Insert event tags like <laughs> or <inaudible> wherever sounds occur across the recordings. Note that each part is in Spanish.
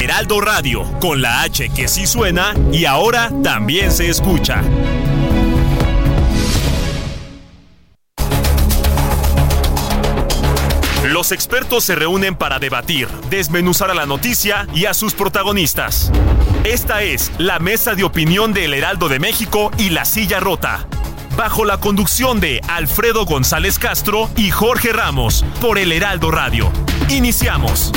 Heraldo Radio, con la H que sí suena y ahora también se escucha. Los expertos se reúnen para debatir, desmenuzar a la noticia y a sus protagonistas. Esta es la mesa de opinión de El Heraldo de México y La Silla Rota. Bajo la conducción de Alfredo González Castro y Jorge Ramos por El Heraldo Radio. Iniciamos.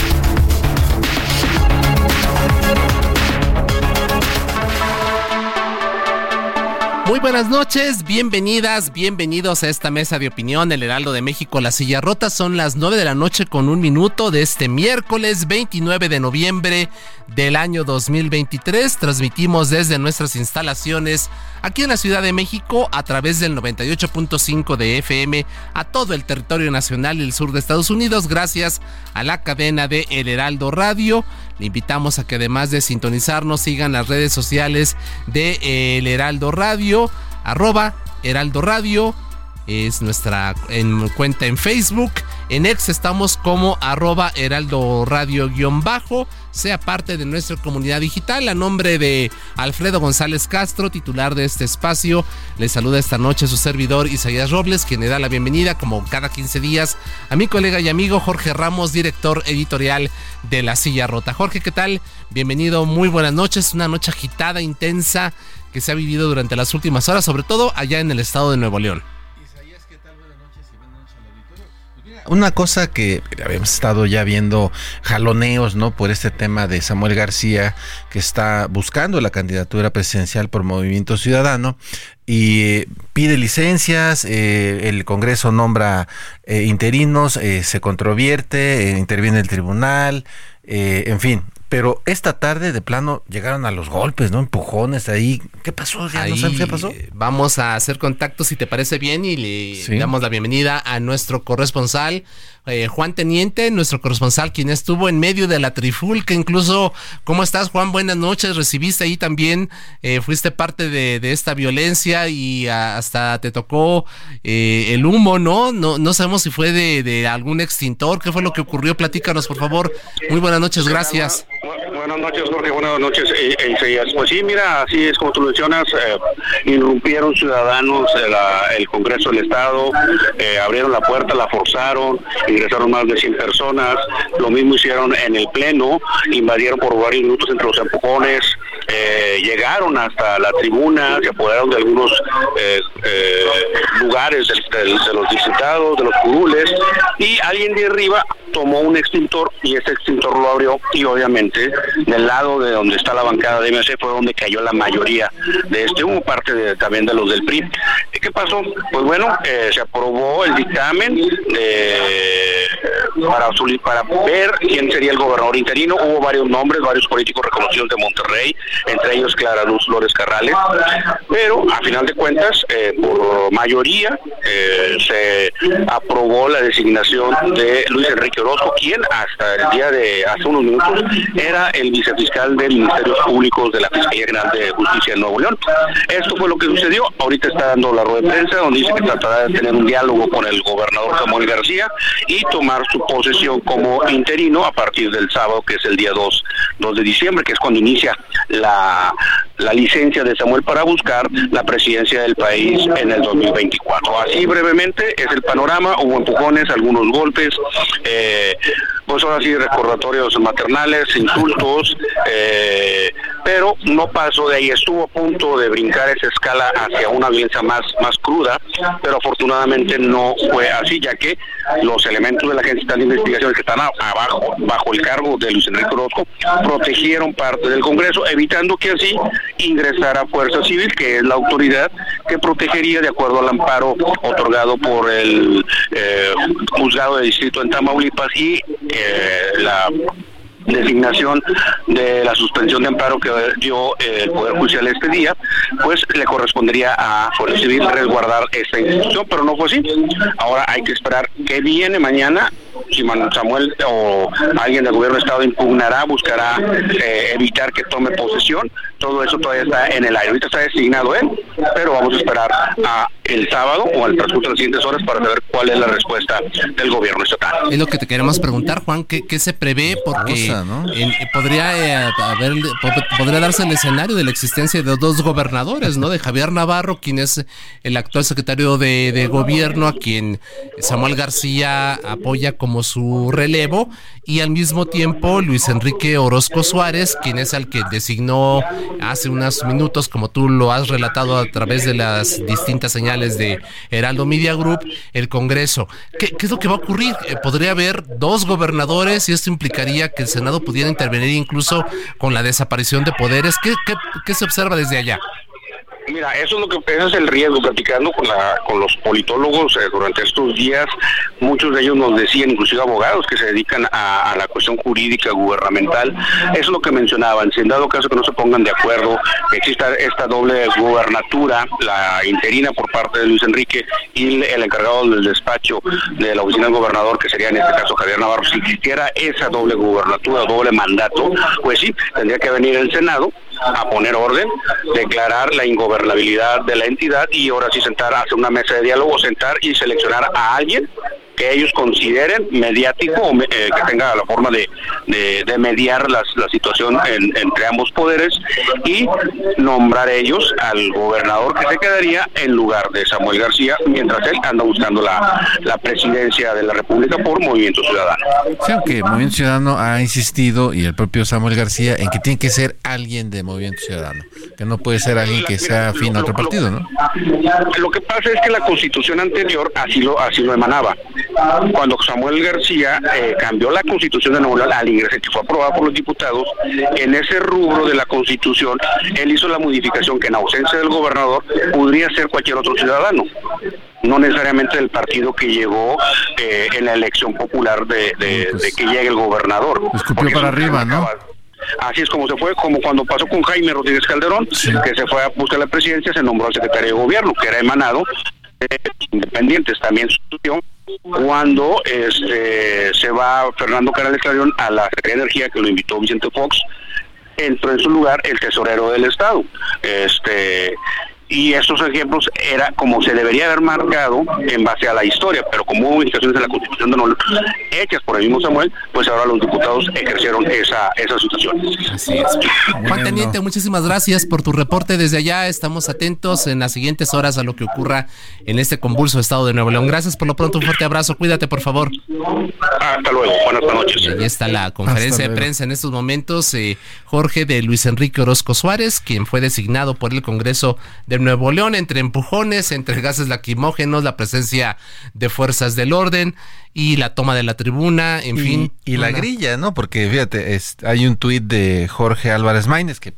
Muy buenas noches, bienvenidas, bienvenidos a esta mesa de opinión, el Heraldo de México, La Silla Rota. Son las 9 de la noche con un minuto de este miércoles 29 de noviembre del año 2023. Transmitimos desde nuestras instalaciones aquí en la Ciudad de México a través del 98.5 de FM a todo el territorio nacional y el sur de Estados Unidos gracias a la cadena de El Heraldo Radio. Le invitamos a que además de sintonizarnos sigan las redes sociales de El Heraldo Radio, arroba Heraldo Radio, es nuestra en, cuenta en Facebook. En X estamos como arroba heraldo radio guion bajo. Sea parte de nuestra comunidad digital. A nombre de Alfredo González Castro, titular de este espacio, le saluda esta noche su servidor Isaías Robles, quien le da la bienvenida, como cada 15 días, a mi colega y amigo Jorge Ramos, director editorial de La Silla Rota. Jorge, ¿qué tal? Bienvenido, muy buenas noches. Una noche agitada, intensa, que se ha vivido durante las últimas horas, sobre todo allá en el estado de Nuevo León. Una cosa que habíamos estado ya viendo jaloneos, ¿no? Por este tema de Samuel García, que está buscando la candidatura presidencial por Movimiento Ciudadano y eh, pide licencias, eh, el Congreso nombra eh, interinos, se controvierte, interviene el tribunal, en fin, pero esta tarde de plano llegaron a los golpes, ¿no? Empujones ahí. ¿Qué pasó? ¿Ya no qué pasó? Vamos a hacer contacto si te parece bien y le damos la bienvenida a nuestro corresponsal, eh, Juan Teniente, nuestro corresponsal, quien estuvo en medio de la trifulca. Incluso, ¿cómo estás, Juan? Buenas noches. Recibiste ahí también, eh, fuiste parte de, esta violencia y hasta te tocó eh, el humo, ¿no? ¿no? No sabemos si fue de, de algún extintor. ¿Qué fue lo que ocurrió? Platícanos, por favor. Muy buenas noches, gracias. Buenas noches, Jorge. Buenas noches, eh, eh Pues sí, mira, así es como tú mencionas, eh, irrumpieron ciudadanos el Congreso del Estado, eh, abrieron la puerta, la forzaron, ingresaron más de 100 personas, lo mismo hicieron en el Pleno, invadieron por varios minutos entre los empujones, llegaron hasta la tribuna, se apoderaron de algunos lugares de, los diputados, de los curules, y alguien de arriba tomó un extintor y ese extintor lo abrió y obviamente del lado de donde está la bancada de MC fue donde cayó la mayoría de este humo, parte de, también de los del PRI. ¿Qué pasó? Pues bueno, eh, se aprobó el dictamen para, para ver quién sería el gobernador interino. Hubo varios nombres, varios políticos reconocidos de Monterrey, entre ellos Clara Luz Flores Carrales, pero a final de cuentas, eh, por mayoría, eh, se aprobó la designación de Luis Enrique Orozco, quien hasta el día de hace unos minutos era el vicefiscal de Ministerios Públicos de la Fiscalía General de Justicia de Nuevo León. Esto fue lo que sucedió. Ahorita está dando la rueda de prensa donde dice que tratará de tener un diálogo con el gobernador Samuel García y tomar su posesión como interino a partir del sábado, que es el día 2, 2 de diciembre, que es cuando inicia la, la licencia de Samuel para buscar la presidencia del país en el 2024. Así brevemente es el panorama, hubo empujones, algunos golpes, eh, pues ahora sí recordatorios maternales, insultos, eh, pero no pasó de ahí, estuvo a punto de brincar esa escala hacia una violencia más, más cruda, pero afortunadamente no fue así, ya que los elementos de la Agencia de Investigación que están abajo, bajo el cargo de Luis Enrique Orozco, protegieron parte del Congreso, evitando que así ingresara Fuerza Civil, que es la autoridad que protegería de acuerdo al amparo otorgado por el eh, juzgado de distrito en Tamaulipas y eh, la designación de la suspensión de amparo que dio el Poder Judicial este día, pues le correspondería a Fuerza Civil resguardar esta institución, pero no fue así. Ahora hay que esperar qué viene mañana si Samuel o alguien del gobierno de Estado impugnará, buscará eh, evitar que tome posesión, todo eso todavía está en el aire. Ahorita está designado él, pero vamos a esperar a el sábado o al transcurso de las siguientes horas para saber cuál es la respuesta del gobierno estatal. Es lo que te queremos preguntar, Juan, ¿qué, qué se prevé? Porque podría, eh, haber, podría darse el escenario de la existencia de dos gobernadores, ¿no? De Javier Navarro, quien es el actual secretario de, de gobierno, a quien Samuel García apoya como su relevo y al mismo tiempo Luis Enrique Orozco Suárez, quien es el que designó hace unos minutos, como tú lo has relatado a través de las distintas señales de Heraldo Media Group, el Congreso. ¿Qué, es lo que va a ocurrir? Eh, ¿Podría haber dos gobernadores y esto implicaría que el Senado pudiera intervenir incluso con la desaparición de poderes? ¿Qué, qué se observa desde allá? Mira, eso es lo que ese es el riesgo. Platicando con con los politólogos eh, durante estos días, muchos de ellos nos decían, inclusive abogados que se dedican a, la cuestión jurídica gubernamental, es lo que mencionaban. Si en dado caso que no se pongan de acuerdo, exista esta doble gubernatura, la interina por parte de Luis Enrique y el, encargado del despacho de la oficina del gobernador, que sería en este caso Javier Navarro, si existiera esa doble gubernatura, doble mandato, pues sí, tendría que venir el Senado a poner orden, declarar la ingobernabilidad de la entidad y ahora sí sentar, hacer una mesa de diálogo, sentar y seleccionar a alguien que ellos consideren mediático o eh, que tenga la forma de, de, mediar la situación entre ambos poderes y nombrar ellos al gobernador que se quedaría en lugar de Samuel García mientras él anda buscando la, la presidencia de la República por Movimiento Ciudadano. Sí, aunque Movimiento Ciudadano ha insistido y el propio Samuel García en que tiene que ser alguien de Movimiento Ciudadano, que no puede ser alguien que sea afín a otro partido, ¿no? Lo que pasa es que la constitución anterior así lo, así lo emanaba cuando Samuel García eh, cambió la constitución de Nuevo León al ingreso que fue aprobada por los diputados, en ese rubro de la constitución, él hizo la modificación que en ausencia del gobernador podría ser cualquier otro ciudadano no necesariamente del partido que llegó eh, en la elección popular de, pues que llegue el gobernador. Escupió para arriba, ¿no? Así es como se fue, como cuando pasó con Jaime Rodríguez Calderón, que se fue a buscar la presidencia, se nombró al secretario de gobierno, que era emanado de independientes. También sucedió cuando este, se va Fernando Canales Clarion a la Energía, que lo invitó Vicente Fox, entró en su lugar el tesorero del Estado. Este, y estos ejemplos era como se debería haber marcado en base a la historia, pero como hubo modificaciones de la Constitución de Nuevo hechas por el mismo Samuel, pues ahora los diputados ejercieron esa, esa situación. Así es. Juan Teniente, muchísimas gracias por tu reporte desde allá. Estamos atentos en las siguientes horas a lo que ocurra en este convulso estado de Nuevo León. Gracias por lo pronto, un fuerte abrazo. Cuídate, por favor. Hasta luego. Buenas noches. ahí está la conferencia de prensa en estos momentos. Eh, Jorge de Luis Enrique Orozco Suárez, quien fue designado por el Congreso de Nuevo León entre empujones, entre gases lacrimógenos, la presencia de fuerzas del orden y la toma de la tribuna, en fin. Y la grilla, ¿no? Porque fíjate, hay un tuit de Jorge Álvarez Maínez que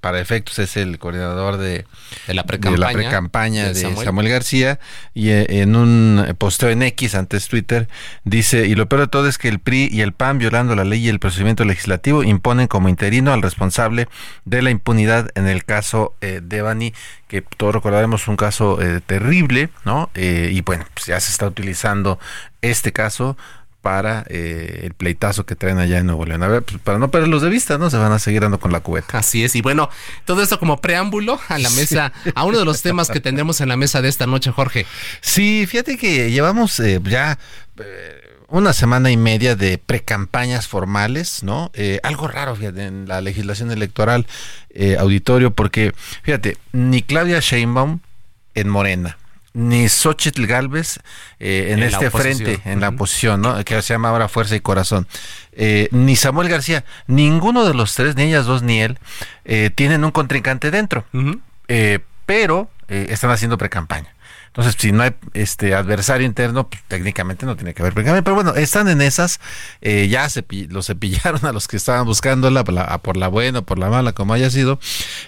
para efectos es el coordinador de, la pre-campaña de, Samuel. García y eh, en un posteo en X antes Twitter dice y lo peor de todo es que el PRI y el PAN violando la ley y el procedimiento legislativo imponen como interino al responsable de la impunidad en el caso eh, de Bani que todos recordaremos un caso eh, terrible, ¿no? y bueno, pues ya se está utilizando este caso para eh, el pleitazo que traen allá en Nuevo León. A ver, pues, para no perderlos de vista, ¿no? Se van a seguir dando con la cubeta. Así es, y bueno, todo esto como preámbulo a la mesa, a uno de los temas que tendremos en la mesa de esta noche, Jorge. Sí, fíjate que llevamos eh, ya eh, una semana y media de precampañas formales, ¿no? algo raro, fíjate, en la legislación electoral, auditorio, porque, fíjate, ni Claudia Sheinbaum en Morena, ni Xochitl Galvez eh, en, este frente, en la oposición, ¿no? que se llama ahora Fuerza y Corazón, eh, ni Samuel García, ninguno de los tres, ni ellas dos ni él, eh, tienen un contrincante dentro, pero están haciendo pre-campaña. Entonces, si no hay este adversario interno, pues, técnicamente no tiene que haber Pero bueno, están en esas. Eh, ya se, los cepillaron a los que estaban buscándola por la, por la buena o por la mala, como haya sido.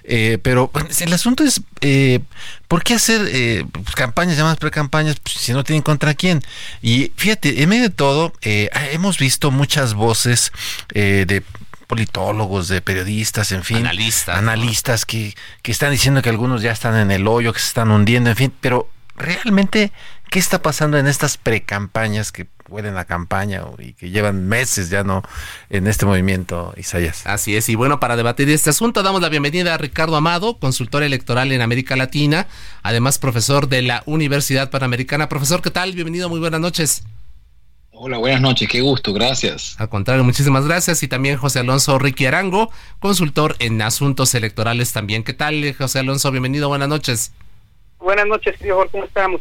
Eh, pero el asunto es, eh, ¿por qué hacer eh, pues, campañas llamadas pre-campañas pues, si no tienen contra quién? Y fíjate, en medio de todo, hemos visto muchas voces de politólogos, de periodistas, en fin. Analistas. Analistas que, que están diciendo que algunos ya están en el hoyo, que se están hundiendo, en fin. Pero realmente, ¿qué está pasando en estas precampañas que huelen a campaña y que llevan meses ya no en este movimiento, Isaías? Así es, y bueno, para debatir este asunto damos la bienvenida a Ricardo Amado, consultor electoral en América Latina, además profesor de la Universidad Panamericana. Profesor, ¿qué tal? Bienvenido, muy buenas noches. Hola, buenas noches, qué gusto, gracias. Al contrario, muchísimas gracias. Y también José Alonso Ricky Arango, consultor en asuntos electorales también. ¿Qué tal, José Alonso? Bienvenido, buenas noches. Buenas noches, querido ¿cómo estamos?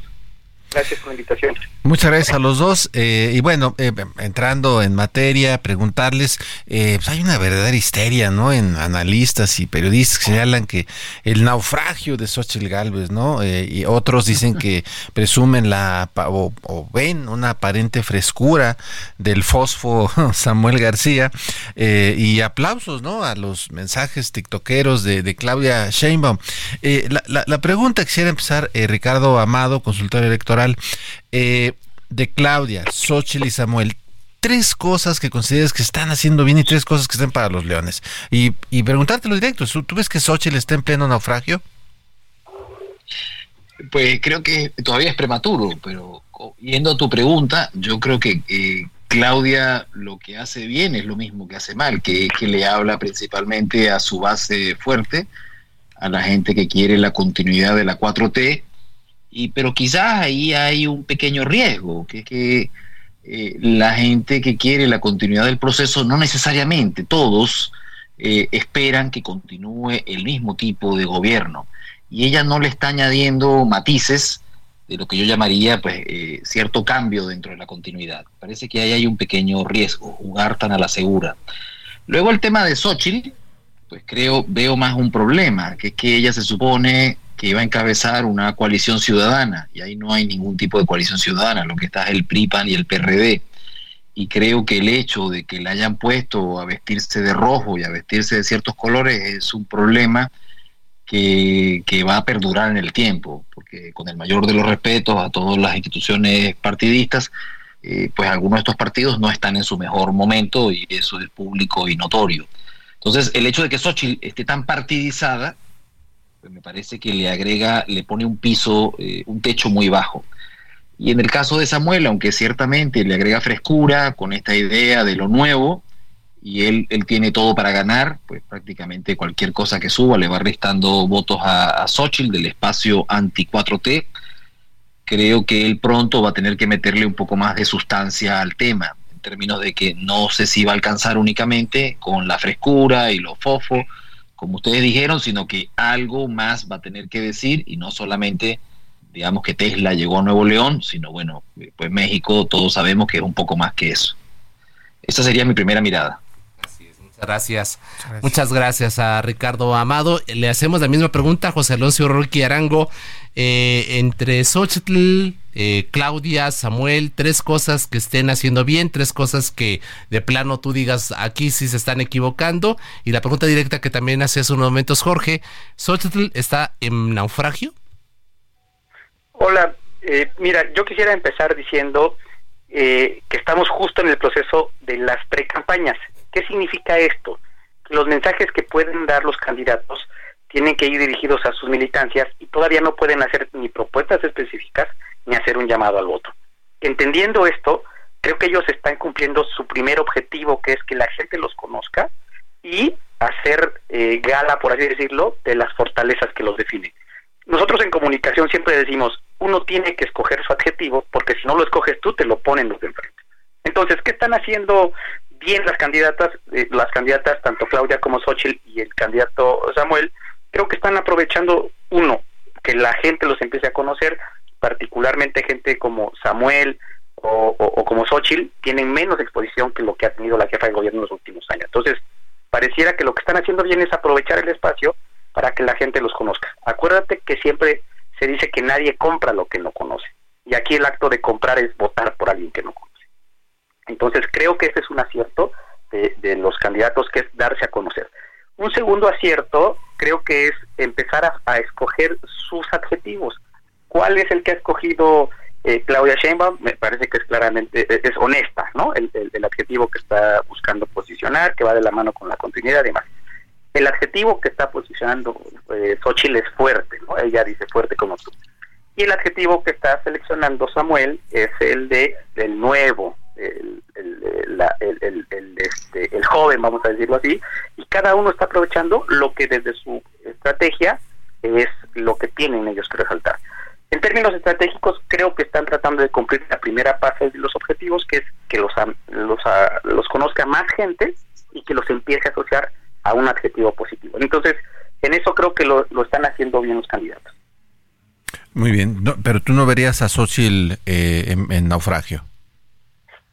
Gracias por la invitación. Muchas gracias a los dos. Eh, y bueno, eh, entrando en materia, preguntarles, eh, pues hay una verdadera histeria, ¿no? En analistas y periodistas que señalan que el naufragio de Xochitl Galvez, ¿no? y otros dicen que presumen la o, ven una aparente frescura del fosfo <laughs> Samuel García y aplausos, ¿no? A los mensajes tiktokeros de, Claudia Sheinbaum. La, la, la, pregunta quisiera empezar, Ricardo Amado, consultor electoral. Eh, de Claudia, Xochitl y Samuel, tres cosas que consideres que están haciendo bien y tres cosas que estén para los leones. Y, y preguntártelo directo, ¿tú ves que Xochitl está en pleno naufragio? Pues creo que todavía es prematuro, pero yendo a tu pregunta, yo creo que eh, Claudia lo que hace bien es lo mismo que hace mal, que es que le habla principalmente a su base fuerte, a la gente que quiere la continuidad de la 4T, y, pero quizás ahí hay un pequeño riesgo, que, que eh, la gente que quiere la continuidad del proceso, no necesariamente todos eh, esperan que continúe el mismo tipo de gobierno. Y ella no le está añadiendo matices de lo que yo llamaría pues eh, cierto cambio dentro de la continuidad. Parece que ahí hay un pequeño riesgo, jugar tan a la segura. Luego el tema de Xochitl, pues creo, veo más un problema, que es que ella se supone que iba a encabezar una coalición ciudadana, y ahí no hay ningún tipo de coalición ciudadana, lo que está es el PRIPAN y el PRD. Y creo que el hecho de que la hayan puesto a vestirse de rojo y a vestirse de ciertos colores es un problema que, va a perdurar en el tiempo, porque con el mayor de los respetos a todas las instituciones partidistas, eh, pues algunos de estos partidos no están en su mejor momento y eso es público y notorio. Entonces, el hecho de que Xochitl esté tan partidizada me parece que le agrega, le pone un piso, eh, un techo muy bajo. Y en el caso de Samuel, aunque ciertamente le agrega frescura con esta idea de lo nuevo, y él, él tiene todo para ganar, pues prácticamente cualquier cosa que suba le va restando votos a, a Xochitl del espacio anti-4T. Creo que él pronto va a tener que meterle un poco más de sustancia al tema, en términos de que no sé si va a alcanzar únicamente con la frescura y los fofos, como ustedes dijeron, sino que algo más va a tener que decir y no solamente, digamos que Tesla llegó a Nuevo León, sino bueno, pues México todos sabemos que es un poco más que eso. Esa sería mi primera mirada. muchas gracias. Muchas gracias a Ricardo Amado. Le hacemos la misma pregunta a José Alonso Roque Arango. Eh, entre Xochitl, eh, Claudia, Samuel, tres cosas que estén haciendo bien, tres cosas que de plano tú digas aquí sí se están equivocando. Y la pregunta directa que también hace hace unos momentos Jorge, ¿Xochitl está en naufragio? Hola, eh, mira, yo quisiera empezar diciendo que estamos justo en el proceso de las precampañas. ¿Qué significa esto? Los mensajes que pueden dar los candidatos tienen que ir dirigidos a sus militancias y todavía no pueden hacer ni propuestas específicas ni hacer un llamado al voto. Entendiendo esto, creo que ellos están cumpliendo su primer objetivo, que es que la gente los conozca y hacer eh, gala, por así decirlo, de las fortalezas que los definen. Nosotros en comunicación siempre decimos, uno tiene que escoger su adjetivo, porque si no lo escoges tú, te lo ponen los de enfrente. Entonces, ¿qué están haciendo bien las candidatas, eh, las candidatas, tanto Claudia como Xochitl y el candidato Samuel? creo que están aprovechando, uno, que la gente los empiece a conocer particularmente gente como Samuel o, como Xochitl, tienen menos exposición que lo que ha tenido la jefa de gobierno en los últimos años. Entonces, pareciera que lo que están haciendo bien es aprovechar el espacio para que la gente los conozca. Acuérdate que siempre se dice que nadie compra lo que no conoce. Y aquí el acto de comprar es votar por alguien que no conoce. Entonces creo que ese es un acierto de, los candidatos, que es darse a conocer. Un segundo acierto creo que es empezar a, escoger sus adjetivos. ¿Cuál es el que ha escogido eh, Claudia Sheinbaum? Me parece que es claramente, e, es, honesta, ¿no? El, adjetivo que está buscando posicionar, que va de la mano con la continuidad y demás. El adjetivo que está posicionando eh, Xochitl es fuerte, ¿no? Ella dice fuerte como tú. Y el adjetivo que está seleccionando Samuel es el de del nuevo, el, este, el, joven, vamos a decirlo así, y cada uno está aprovechando lo que desde su estrategia es lo que tienen ellos que resaltar. En términos estratégicos, creo que están tratando de cumplir la primera fase de los objetivos, que es que los, los, los conozca más gente y que los empiece a asociar a un adjetivo positivo. Entonces, en eso creo que lo, están haciendo bien los candidatos. Muy bien, pero tú no verías a eh, en naufragio.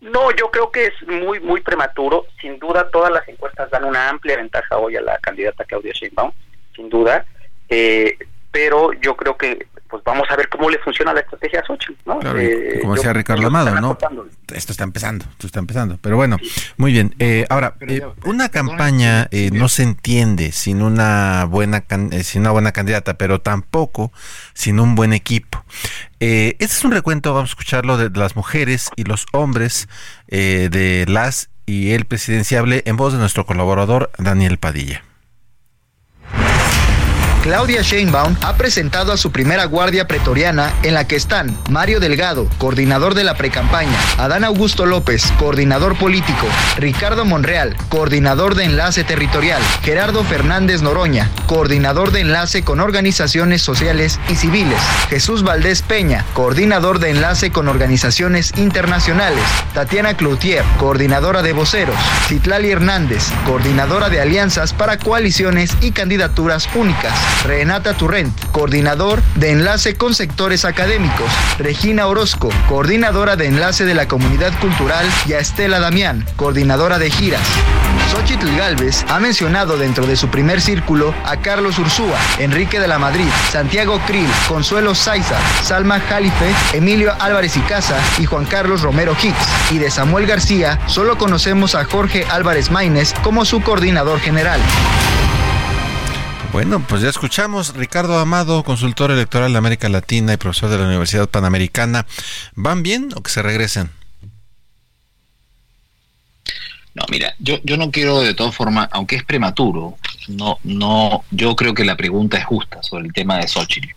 No, yo creo que es muy, muy prematuro. Sin duda, todas las encuestas dan una amplia ventaja hoy a la candidata Claudia Sheinbaum, sin duda. Eh, pero yo creo que pues vamos a ver cómo le funciona la estrategia a Xochitl, ¿no? Eh, como decía Ricardo Amado, ¿no? Esto está empezando, esto está empezando. Pero bueno, muy bien. Eh, ahora, eh, una campaña no se entiende sin una buena sin una buena candidata, pero tampoco sin un buen equipo. este es un recuento, vamos a escucharlo, de las mujeres y los hombres de las y el presidenciable en voz de nuestro colaborador Daniel Padilla. Claudia Sheinbaum ha presentado a su primera guardia pretoriana en la que están Mario Delgado, coordinador de la precampaña, Adán Augusto López, coordinador político, Ricardo Monreal, coordinador de enlace territorial, Gerardo Fernández Noroña, coordinador de enlace con organizaciones sociales y civiles, Jesús Valdés Peña, coordinador de enlace con organizaciones internacionales, Tatiana Cloutier, coordinadora de voceros, Citlali Hernández, coordinadora de alianzas para coaliciones y candidaturas únicas, Renata Turrent, coordinador de enlace con sectores académicos, Regina Orozco, coordinadora de enlace de la comunidad cultural, y a Estela Damián, coordinadora de giras. Xochitl Galvez ha mencionado dentro de su primer círculo a Carlos Ursúa, Enrique de la Madrid, Santiago Krill, Consuelo Saiza, Salma Jalife, Emilio Álvarez y Casa y Juan Carlos Romero Hicks. Y de Samuel García solo conocemos a Jorge Álvarez Maínez como su coordinador general. Bueno, pues ya escuchamos. Ricardo Amado, consultor electoral de América Latina y profesor de la Universidad Panamericana. ¿Van bien o que se regresen? No, mira, yo, yo no quiero de todas formas, aunque es prematuro, no, no, yo creo que la pregunta es justa sobre el tema de Xochitl.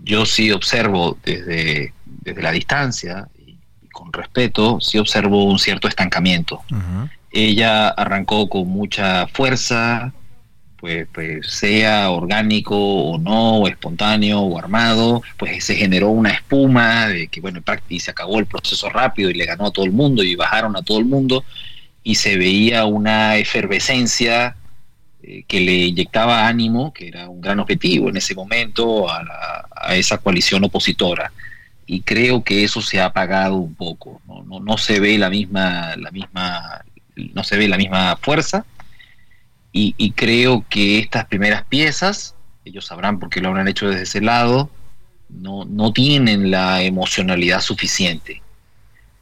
Yo sí observo desde, desde la distancia y, con respeto, sí observo un cierto estancamiento. Ella arrancó con mucha fuerza, pues, pues, sea orgánico o no, o espontáneo o armado, pues se generó una espuma de que, bueno, en práctica se acabó el proceso rápido y le ganó a todo el mundo y bajaron a todo el mundo y se veía una efervescencia eh, que le inyectaba ánimo, que era un gran objetivo en ese momento a, a, esa coalición opositora. Y creo que eso se ha apagado un poco, no, no, no se ve la misma, la misma, no se ve la misma fuerza y, creo que estas primeras piezas, ellos sabrán por qué lo habrán hecho desde ese lado, no, no tienen la emocionalidad suficiente.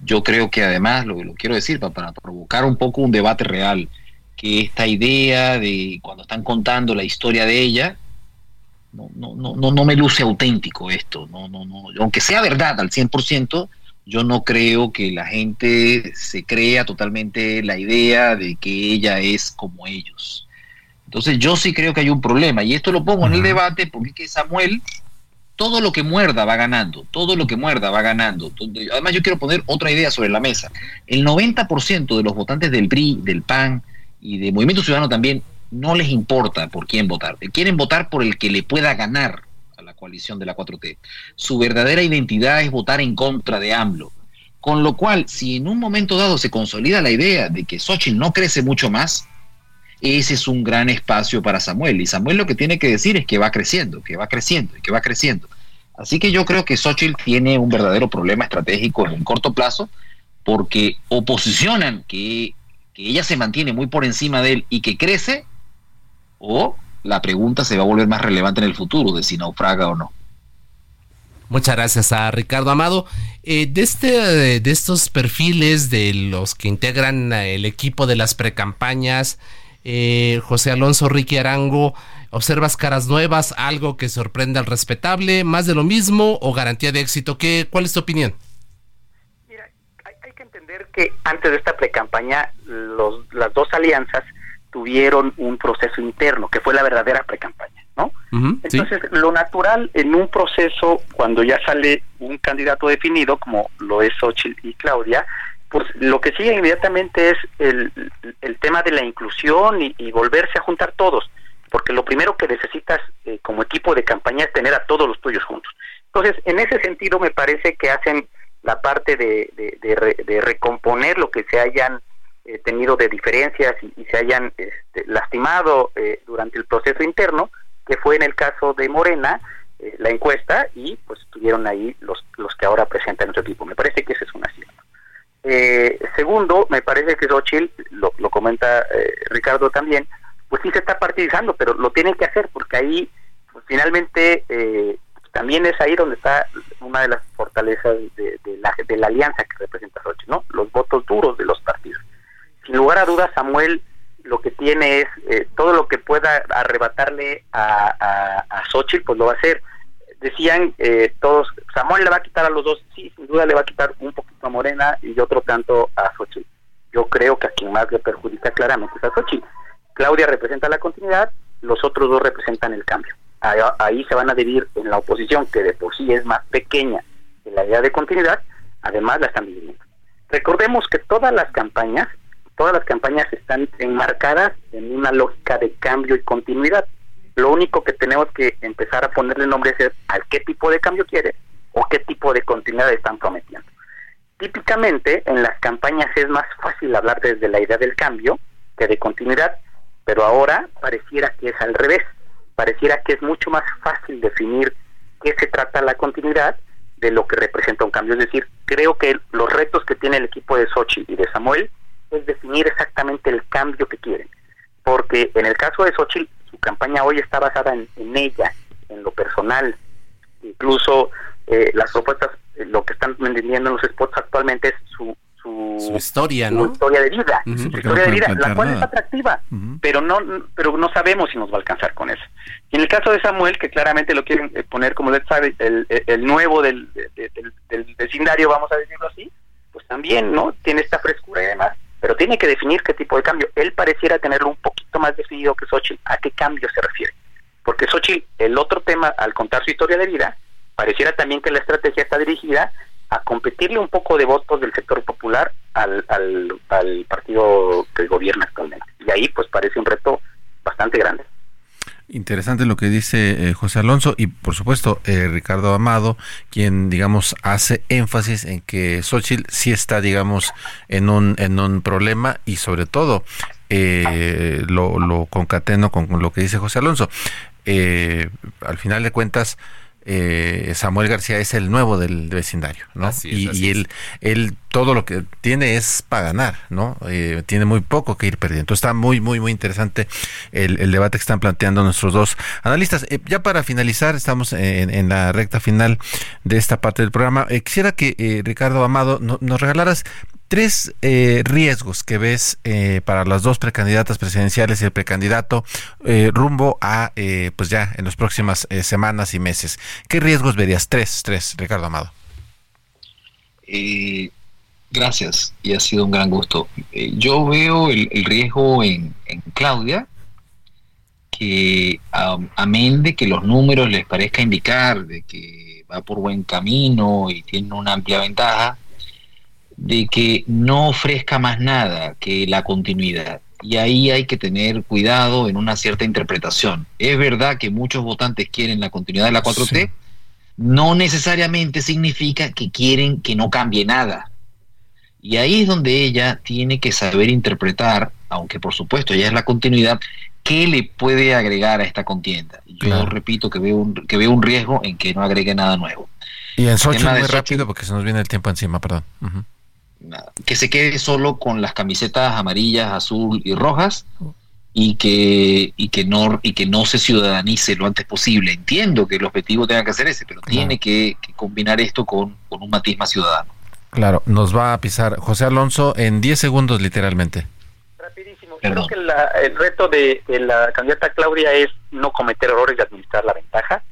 Yo creo que además, lo, lo quiero decir para, para provocar un poco un debate real, que esta idea de cuando están contando la historia de ella, no, no, no, no, me luce auténtico esto. No, no, no. Aunque sea verdad al 100%, yo no creo que la gente se crea totalmente la idea de que ella es como ellos. Entonces yo sí creo que hay un problema y esto lo pongo en el debate porque que Samuel todo lo que muerda va ganando, todo lo que muerda va ganando. Además yo quiero poner otra idea sobre la mesa. El 90% de los votantes del PRI, del PAN y de Movimiento Ciudadano también no les importa por quién votar. Quieren votar por el que le pueda ganar coalición de la 4T. Su verdadera identidad es votar en contra de AMLO. Con lo cual, si en un momento dado se consolida la idea de que Xochitl no crece mucho más, ese es un gran espacio para Samuel. Y Samuel lo que tiene que decir es que va creciendo, que va creciendo y que va creciendo. Así que yo creo que Xochitl tiene un verdadero problema estratégico en el corto plazo porque oposicionan que, que ella se mantiene muy por encima de él y que crece, o la pregunta se va a volver más relevante en el futuro de si naufraga o no. Muchas gracias a Ricardo Amado. Eh, de, este, de estos perfiles de los que integran el equipo de las precampañas, eh, José Alonso Ricky Arango, ¿observas caras nuevas, algo que sorprenda al respetable, más de lo mismo o garantía de éxito? ¿Qué, ¿Cuál es tu opinión? Mira, hay, que entender que antes de esta precampaña, las dos alianzas tuvieron un proceso interno, que fue la verdadera precampaña. ¿no? Entonces, lo natural en un proceso, cuando ya sale un candidato definido, como lo es Xochitl y Claudia, pues lo que sigue inmediatamente es el, el tema de la inclusión y, volverse a juntar todos, porque lo primero que necesitas eh, como equipo de campaña es tener a todos los tuyos juntos. Entonces, en ese sentido, me parece que hacen la parte de, de, recomponer lo que se hayan eh, tenido de diferencias y, se hayan este, lastimado eh, durante el proceso interno, que fue en el caso de Morena, eh, la encuesta, y pues estuvieron ahí los, los que ahora presentan nuestro equipo. Me parece que ese es un acierto. Eh, segundo, me parece que Xochitl, lo, lo comenta Ricardo también, pues sí se está partidizando, pero lo tienen que hacer porque ahí pues, finalmente también es ahí donde está una de las fortalezas de, la, de la alianza que representa Xochitl, ¿no? Los votos duros de los partidos. Sin lugar a dudas, Samuel lo que tiene es eh, todo lo que pueda arrebatarle a, a, a Xochitl, pues lo va a hacer. Decían eh, todos, Samuel le va a quitar a los dos, sí, sin duda le va a quitar un poquito a Morena y otro tanto a Xochitl. Yo creo que a quien más le perjudica claramente es a Xochitl. Claudia representa la continuidad, los otros dos representan el cambio. Ahí, se van a dividir en la oposición, que de por sí es más pequeña que la idea de continuidad, además la están dividiendo. Recordemos que todas las campañas todas las campañas están enmarcadas en una lógica de cambio y continuidad. Lo único que tenemos que empezar a ponerle nombre es al qué tipo de cambio quiere o qué tipo de continuidad están prometiendo. Típicamente en las campañas es más fácil hablar desde la idea del cambio que de continuidad, pero ahora pareciera que es al revés. Pareciera que es mucho más fácil definir qué se trata la continuidad de lo que representa un cambio. Es decir, creo que los retos que tiene el equipo de Sochi y de Samuel es definir exactamente el cambio que quieren. Porque en el caso de Xochitl, su campaña hoy está basada en, ella, en lo personal. Incluso eh, las propuestas, eh, lo que están vendiendo en los spots actualmente es su, su, historia, ¿no? historia de vida, su historia de vida, la cual es atractiva, pero no pero no sabemos si nos va a alcanzar con eso. Y en el caso de Samuel, que claramente lo quieren eh, poner como sabe, el, el, nuevo del, del, del vecindario, vamos a decirlo así, pues también, ¿no? Tiene esta frescura y demás pero tiene que definir qué tipo de cambio. Él pareciera tenerlo un poquito más definido que Xochitl. ¿A qué cambio se refiere? Porque Xochitl, el otro tema, al contar su historia de vida, pareciera también que la estrategia está dirigida a competirle un poco de votos del sector popular al, al, al partido que gobierna actualmente. Y ahí pues parece un reto bastante grande. Interesante lo que dice eh, José Alonso y por supuesto eh, Ricardo Amado, quien digamos hace énfasis en que Xochitl sí está digamos en un, en un problema y sobre todo eh, lo, lo concateno con, lo que dice José Alonso. al final de cuentas, eh, Samuel García es el nuevo del, vecindario, ¿no? y, él, él todo lo que tiene es para ganar, ¿no? Eh, tiene muy poco que ir perdiendo. Está muy, muy, muy interesante el, debate que están planteando nuestros dos analistas. Eh, ya para finalizar, estamos en, la recta final de esta parte del programa. quisiera que Ricardo Amado nos regalaras tres eh, riesgos que ves eh, para las dos precandidatas presidenciales y el precandidato eh, rumbo a, pues ya, en las próximas semanas y meses. ¿Qué riesgos verías? Tres, tres, Ricardo Amado. gracias y ha sido un gran gusto. yo veo el, riesgo en, Claudia, que amén de que los números les parezca indicar de que va por buen camino y tiene una amplia ventaja, de que no ofrezca más nada que la continuidad. Y ahí hay que tener cuidado en una cierta interpretación. Es verdad que muchos votantes quieren la continuidad de la 4T, no necesariamente significa que quieren que no cambie nada. Y ahí es donde ella tiene que saber interpretar, aunque por supuesto ya es la continuidad, ¿qué le puede agregar a esta contienda? Yo repito que veo, un, que veo un riesgo en que no agregue nada nuevo. Y en Sochi muy rápido porque se nos viene el tiempo encima, perdón. Que se quede solo con las camisetas amarillas, azul y rojas y que, y que, no, y que no se ciudadanice lo antes posible. Entiendo que el objetivo tenga que ser ese, pero tiene que, combinar esto con, un matiz más ciudadano. Claro, nos va a pisar José Alonso en 10 segundos literalmente. Rapidísimo. Creo que el reto de, la candidata Claudia es no cometer errores y administrar la ventaja.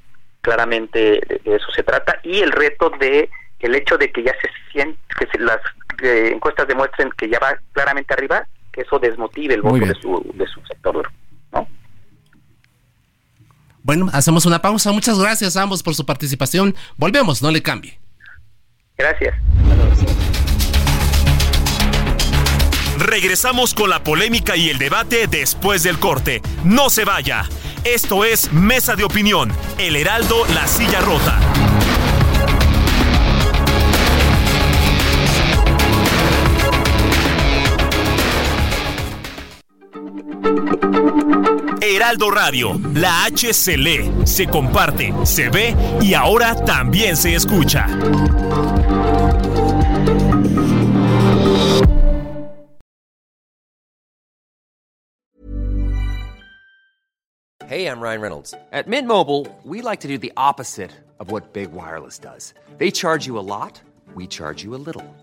Claramente de, eso se trata. Y el reto de el hecho de que ya se siente, que las eh, encuestas demuestren que ya va claramente arriba, que eso desmotive el voto de su, de su sector, ¿no? Bueno, hacemos una pausa. Muchas gracias a ambos por su participación. Volvemos, no le cambie. Gracias. Regresamos con la polémica y el debate después del corte. No se vaya. Esto es Mesa de Opinión, El Heraldo, La Silla Rota. Heraldo Radio, la H se lee, se comparte, se ve y ahora también se escucha. Hey, I'm Ryan Reynolds. At Mint Mobile, we like to do the opposite of what Big Wireless does. They charge you a lot we charge you a little.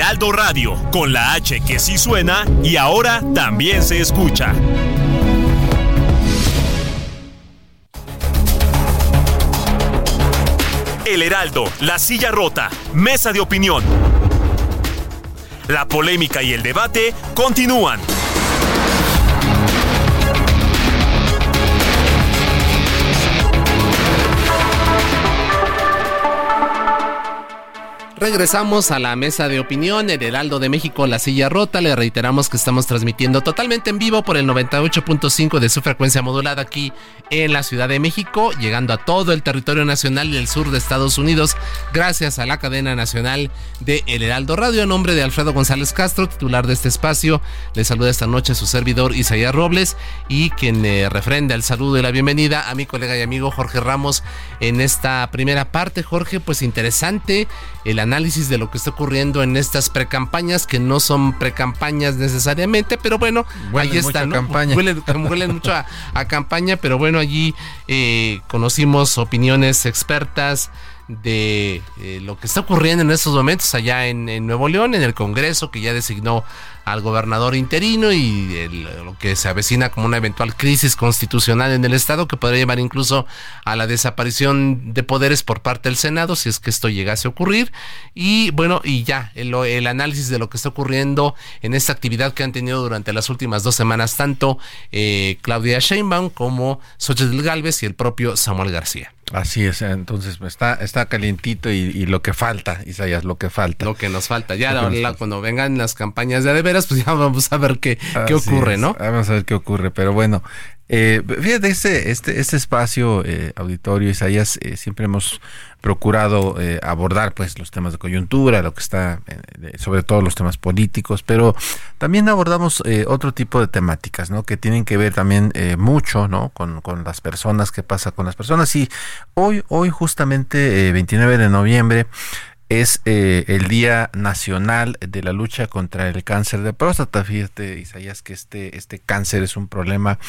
Heraldo Radio, con la H que sí suena y ahora también se escucha. El Heraldo, la silla rota, mesa de opinión. La polémica y el debate continúan. Regresamos a la mesa de opinión, el Heraldo de México, la silla rota. Le reiteramos que estamos transmitiendo totalmente en vivo por el 98.5 de su frecuencia modulada aquí en la Ciudad de México, llegando a todo el territorio nacional y el sur de Estados Unidos, gracias a la cadena nacional de El Heraldo Radio. En nombre de Alfredo González Castro, titular de este espacio, le saluda esta noche su servidor Isaías Robles y quien le refrenda el saludo y la bienvenida a mi colega y amigo Jorge Ramos en esta primera parte. Jorge, pues interesante el análisis de lo que está ocurriendo en estas precampañas, que no son precampañas necesariamente, pero bueno, ahí está, ¿no? <laughs> Huelen, mucho a, campaña, pero bueno, allí eh, conocimos opiniones expertas de eh, lo que está ocurriendo en estos momentos allá en, Nuevo León, en el Congreso, que ya designó al gobernador interino y lo que se avecina como una eventual crisis constitucional en el Estado que podría llevar incluso a la desaparición de poderes por parte del Senado si es que esto llegase a ocurrir. Y bueno, y ya, el, el análisis de lo que está ocurriendo en esta actividad que han tenido durante las últimas dos semanas tanto eh, Claudia Sheinbaum como Xochitl Galvez y el propio Samuel García. Así es, entonces está, está calientito y, lo que falta, Isaías, lo que falta. Lo que nos falta. Ya cuando vengan las campañas de pues <laughs> ya vamos a ver qué, qué ocurre, ¿no? Vamos a ver qué ocurre, pero bueno, eh, fíjate, este, este, este espacio eh, auditorio, Isaías, eh, siempre hemos procurado eh, abordar pues los temas de coyuntura, lo que está, sobre todo los temas políticos, pero también abordamos otro tipo de temáticas, ¿no? Que tienen que ver también mucho, ¿no? Con, con, las personas, qué pasa con las personas. Y hoy, hoy justamente, 29 de noviembre, es eh, el Día Nacional de la Lucha contra el Cáncer de Próstata. Fíjate, Isaías, que este, este cáncer es un problema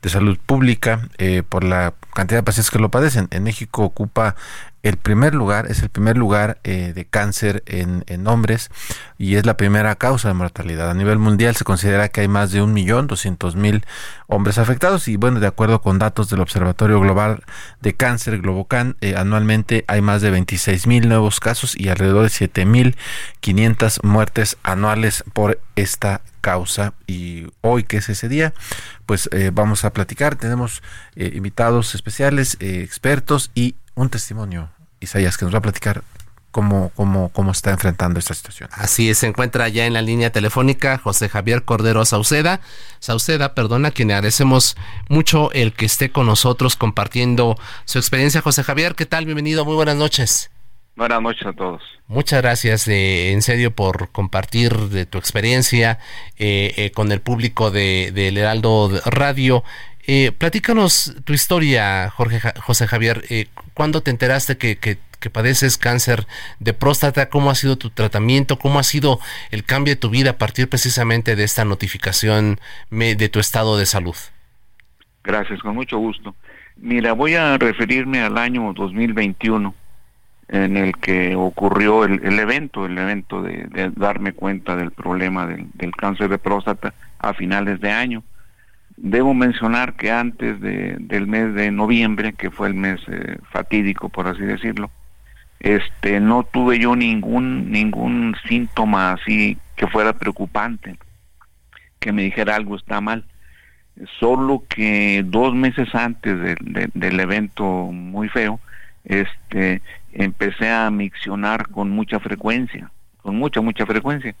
de salud pública eh, por la cantidad de pacientes que lo padecen. En México ocupa el primer lugar, es el primer lugar eh, de cáncer en, hombres y es la primera causa de mortalidad. A nivel mundial se considera que hay más de un millón doscientos mil hombres afectados y bueno, de acuerdo con datos del Observatorio Global de Cáncer, Globocan, eh, anualmente hay más de 26 mil nuevos casos y alrededor de 7 mil 500 muertes anuales por esta causa y hoy que es ese día pues eh, vamos a platicar tenemos invitados especiales expertos y un testimonio, Isaías, que nos va a platicar cómo, cómo, cómo está enfrentando esta situación. Así es, se encuentra ya en la línea telefónica José Javier Cordero Sauceda. Sauceda, perdona, quien agradecemos mucho el que esté con nosotros compartiendo su experiencia. José Javier, ¿qué tal? Bienvenido, muy buenas noches. Buenas noches a todos. Muchas gracias, eh, en serio, por compartir de tu experiencia eh, eh, con el público de, de Heraldo Radio. Platícanos tu historia, Jorge José Javier. ¿Cuándo te enteraste que, que, padeces cáncer de próstata? ¿Cómo ha sido tu tratamiento? ¿Cómo ha sido el cambio de tu vida a partir precisamente de esta notificación de tu estado de salud? Gracias, con mucho gusto. Mira, voy a referirme al año 2021 en el que ocurrió el, evento, el evento de, darme cuenta del problema del, cáncer de próstata a finales de año. Debo mencionar que antes del mes de noviembre, que fue el mes eh, fatídico, por así decirlo, este, no tuve yo ningún, ningún síntoma así que fuera preocupante, que me dijera algo está mal. Solo que dos meses antes del evento muy feo, este, empecé a miccionar con mucha frecuencia, con mucha, mucha frecuencia.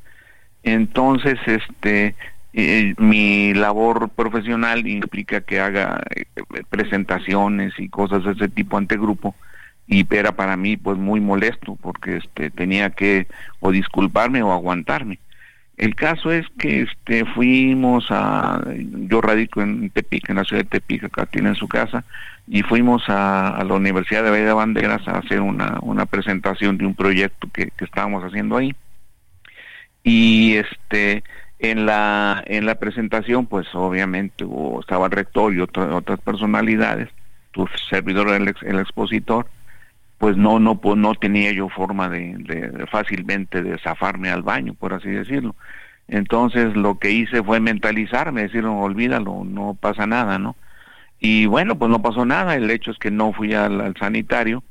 Entonces, este, eh, mi labor profesional implica que haga eh, presentaciones y cosas de ese tipo ante grupo y era para mí pues muy molesto porque este tenía que o disculparme o aguantarme. El caso es que este fuimos a yo radico en Tepic, en la ciudad de Tepic, acá tienen su casa, y fuimos a, la Universidad de de Banderas a hacer una, una presentación de un proyecto que, estábamos haciendo ahí. Y este en la en la presentación pues obviamente estaba el rector y otras personalidades, tu servidor el, el expositor, pues no no pues no tenía yo forma de, de, fácilmente de zafarme al baño, por así decirlo. Entonces lo que hice fue mentalizarme, decir, olvídalo, no pasa nada, ¿no? Y bueno, pues no pasó nada, el hecho es que no fui al, sanitario,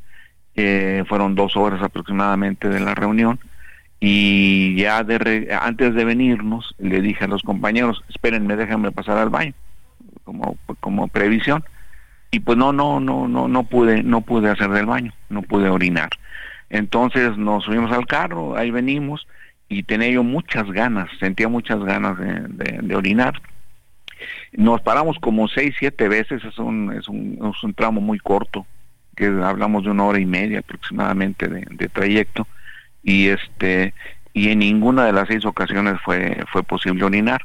eh, fueron dos horas aproximadamente de la reunión, y ya de antes de venirnos le dije a los compañeros, espérenme, déjenme pasar al baño, como, como previsión, y pues no, no, no, no, no pude, no pude hacer del baño, no pude orinar. Entonces nos subimos al carro, ahí venimos, y tenía yo muchas ganas, sentía muchas ganas de orinar. Nos paramos como seis, siete veces, es un, es un, es un tramo muy corto, que hablamos de una hora y media aproximadamente de, trayecto, y este y en ninguna de las seis ocasiones fue, fue posible orinar.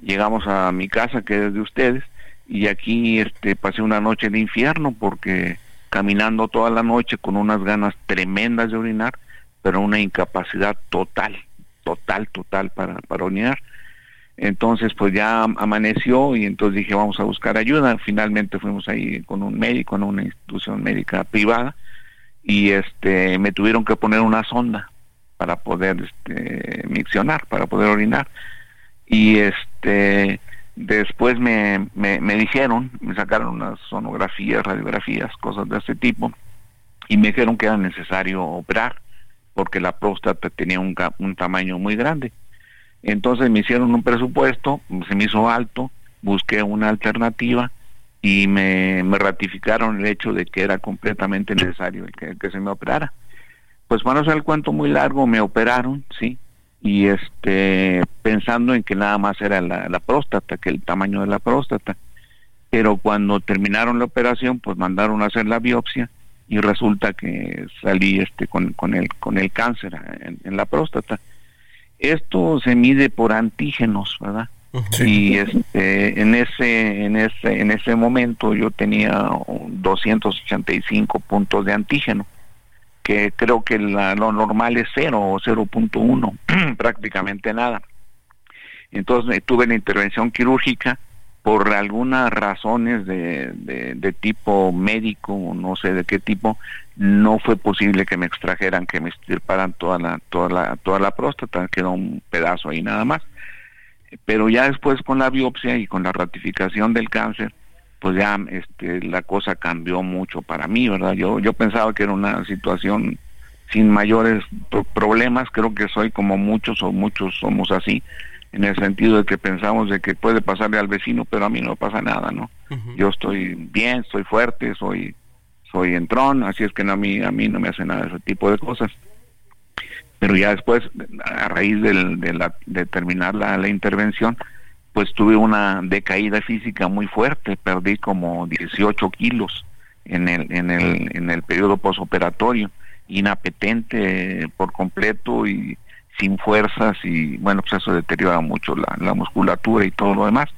Llegamos a mi casa, que es de ustedes, y aquí este, pasé una noche de infierno porque caminando toda la noche con unas ganas tremendas de orinar, pero una incapacidad total, total, total para, para orinar. Entonces, pues ya amaneció y entonces dije, vamos a buscar ayuda. Finalmente fuimos ahí con un médico, en una institución médica privada, y este me tuvieron que poner una sonda para poder este, miccionar, para poder orinar. Y este después me, me, me dijeron, me sacaron unas sonografías, radiografías, cosas de ese tipo, y me dijeron que era necesario operar, porque la próstata tenía un, un tamaño muy grande entonces me hicieron un presupuesto, se me hizo alto, busqué una alternativa y me, ratificaron el hecho de que era completamente necesario el que, se me operara. Pues para no hacer el cuento muy largo, me operaron, sí, y este pensando en que nada más era la, próstata, que el tamaño de la próstata. Pero cuando terminaron la operación, pues mandaron a hacer la biopsia y resulta que salí este con, con el con el cáncer en la próstata esto se mide por antígenos, ¿verdad? Y este, en ese en ese en ese momento yo tenía 285 puntos de antígeno, que creo que lo normal es 0 o 0.1, <clears throat> prácticamente nada. Entonces tuve la intervención quirúrgica por algunas razones de, tipo médico, no sé de qué tipo, no fue posible que me extrajeran, que me estirparan toda la, toda la, toda la próstata, quedó un pedazo ahí nada más. Pero ya después con la biopsia y con la ratificación del cáncer, pues ya este, la cosa cambió mucho para mí, ¿verdad? Yo, yo pensaba que era una situación sin mayores problemas, creo que soy como muchos o muchos somos así, en el sentido de que pensamos de que puede pasarle al vecino, pero a mí no pasa nada, ¿no? Yo estoy bien, estoy fuerte, soy soy entrón, así es que no, a, mí, a mí no me hace nada ese tipo de cosas. Pero ya después, a raíz del, de, la, de terminar la, la intervención, pues tuve una decaída física muy fuerte, perdí como 18 kilos en el, en el, en el periodo posoperatorio, inapetente por completo y sin fuerzas y bueno, pues eso deteriora mucho la, la musculatura y todo lo demás.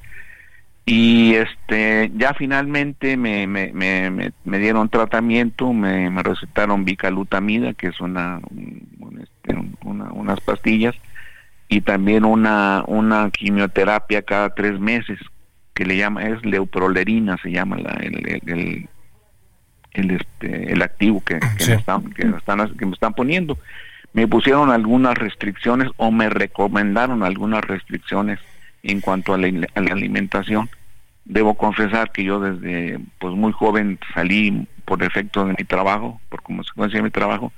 Y este ya finalmente me, me, me, me dieron tratamiento, me, me recetaron bicalutamida, que es una, este, una, unas pastillas, y también una, una quimioterapia cada tres meses, que le llama, es leuprolerina, se llama la, el, el, el, este, el activo que, que, me están, que, me están, que me están poniendo. Me pusieron algunas restricciones o me recomendaron algunas restricciones en cuanto a la, a la alimentación. Debo confesar que yo desde pues muy joven salí por efecto de mi trabajo, por consecuencia de mi trabajo,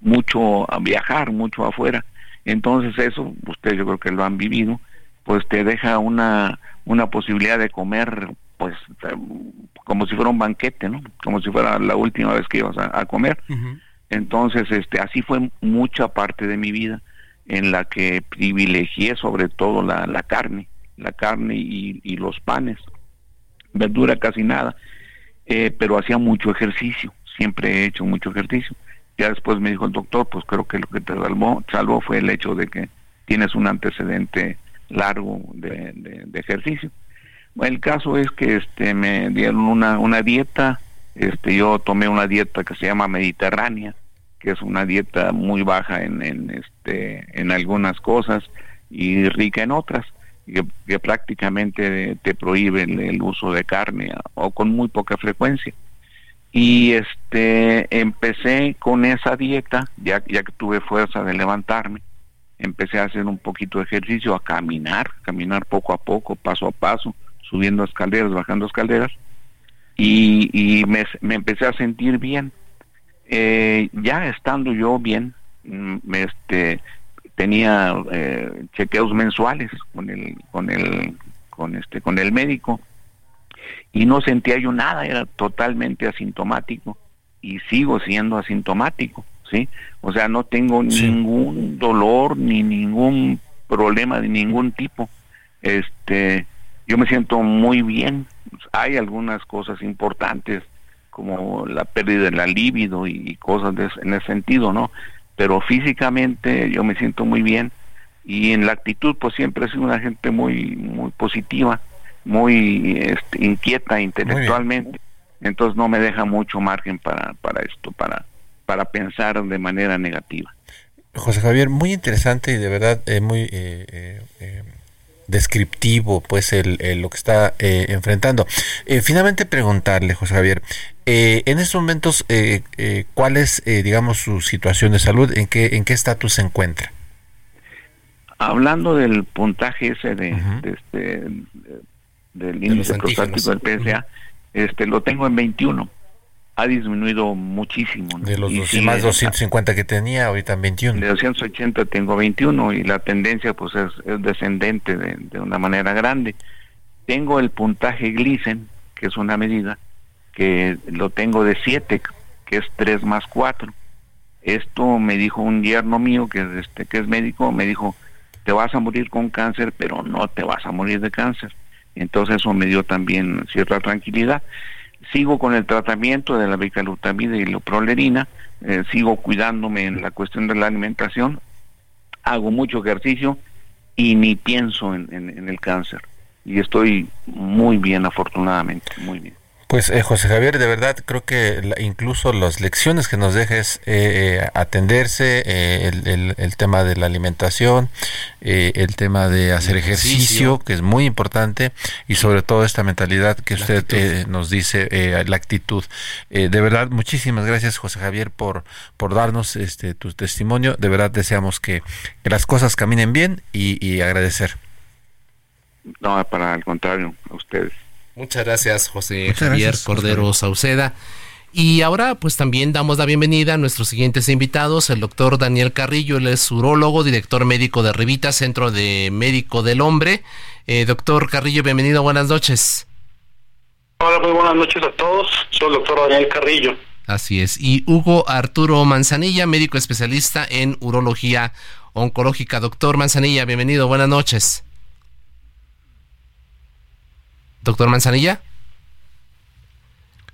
mucho a viajar, mucho afuera. Entonces eso, ustedes yo creo que lo han vivido, pues te deja una, una posibilidad de comer pues como si fuera un banquete, ¿no? Como si fuera la última vez que ibas a, a comer. Uh -huh. Entonces, este, así fue mucha parte de mi vida en la que privilegié sobre todo la, la carne, la carne y, los panes, verdura casi nada, eh, pero hacía mucho ejercicio, siempre he hecho mucho ejercicio. Ya después me dijo el doctor, pues creo que lo que te salvó, salvó fue el hecho de que tienes un antecedente largo de, de, de ejercicio. El caso es que este me dieron una, una dieta, este yo tomé una dieta que se llama mediterránea, que es una dieta muy baja en, en este en algunas cosas y rica en otras, que, prácticamente te prohíbe el, uso de carne o con muy poca frecuencia. Y este empecé con esa dieta, ya, ya que tuve fuerza de levantarme, empecé a hacer un poquito de ejercicio, a caminar, caminar poco a poco, paso a paso, subiendo escaleras, bajando escaleras, y, y me, me, empecé a sentir bien. Eh, ya estando yo bien, me, este, tenía eh, chequeos mensuales con el, con el, con este, con el médico, y no sentía yo nada, era totalmente asintomático, y sigo siendo asintomático, ¿sí? O sea, no tengo sí. ningún dolor ni ningún problema de ningún tipo. Este, yo me siento muy bien. Hay algunas cosas importantes como la pérdida de la libido y cosas de, en ese sentido, ¿no? Pero físicamente yo me siento muy bien y en la actitud pues siempre he sido una gente muy muy positiva, muy este, inquieta intelectualmente. Entonces no me deja mucho margen para para esto, para para pensar de manera negativa. José Javier, muy interesante y de verdad eh, muy eh, eh, descriptivo pues el, el, lo que está eh, enfrentando. Eh, finalmente preguntarle, José Javier, eh, en estos momentos, ¿cuál es, digamos, su situación de salud? ¿En qué en qué estatus se encuentra? Hablando del puntaje ese de, uh -huh. de este, del índice prostático del PSA, uh -huh. este, lo tengo en 21 ha disminuido muchísimo. ¿no? De los dos, más 250 que tenía, ahorita en 21. De 280 tengo 21 y la tendencia pues es, es descendente de, de, una manera grande. Tengo el puntaje Glicen, que es una medida, que lo tengo de 7, que es 3 más 4. Esto me dijo un yerno mío, que es, este, que es médico, me dijo, te vas a morir con cáncer, pero no te vas a morir de cáncer. Entonces eso me dio también cierta tranquilidad sigo con el tratamiento de la bicalutamida y la prolerina, eh, sigo cuidándome en la cuestión de la alimentación, hago mucho ejercicio y ni pienso en, el cáncer. Y estoy muy bien, afortunadamente, muy bien. Pues eh, José Javier, de verdad creo que la, incluso las lecciones que nos dejes eh, eh, atenderse, eh, el, el, el, tema de la alimentación, eh, el tema de hacer ejercicio, ejercicio, que es muy importante, y sobre todo esta mentalidad que la usted nos dice, la actitud. de verdad, muchísimas gracias José Javier por, por darnos este tu testimonio. De verdad deseamos que, que las cosas caminen bien y, y agradecer. No, para el contrario, a ustedes. Muchas gracias, José Muchas Javier gracias, Cordero José. Sauceda. Y ahora, pues también damos la bienvenida a nuestros siguientes invitados, el doctor Daniel Carrillo, él es urólogo, director médico de Revita, Centro de Médico del Hombre. Eh, doctor Carrillo, bienvenido, buenas noches. Hola, muy buenas noches a todos. Soy el doctor Daniel Carrillo. Así es. Y Hugo Arturo Manzanilla, médico especialista en urología oncológica. Doctor Manzanilla, bienvenido, buenas noches. Doctor Manzanilla.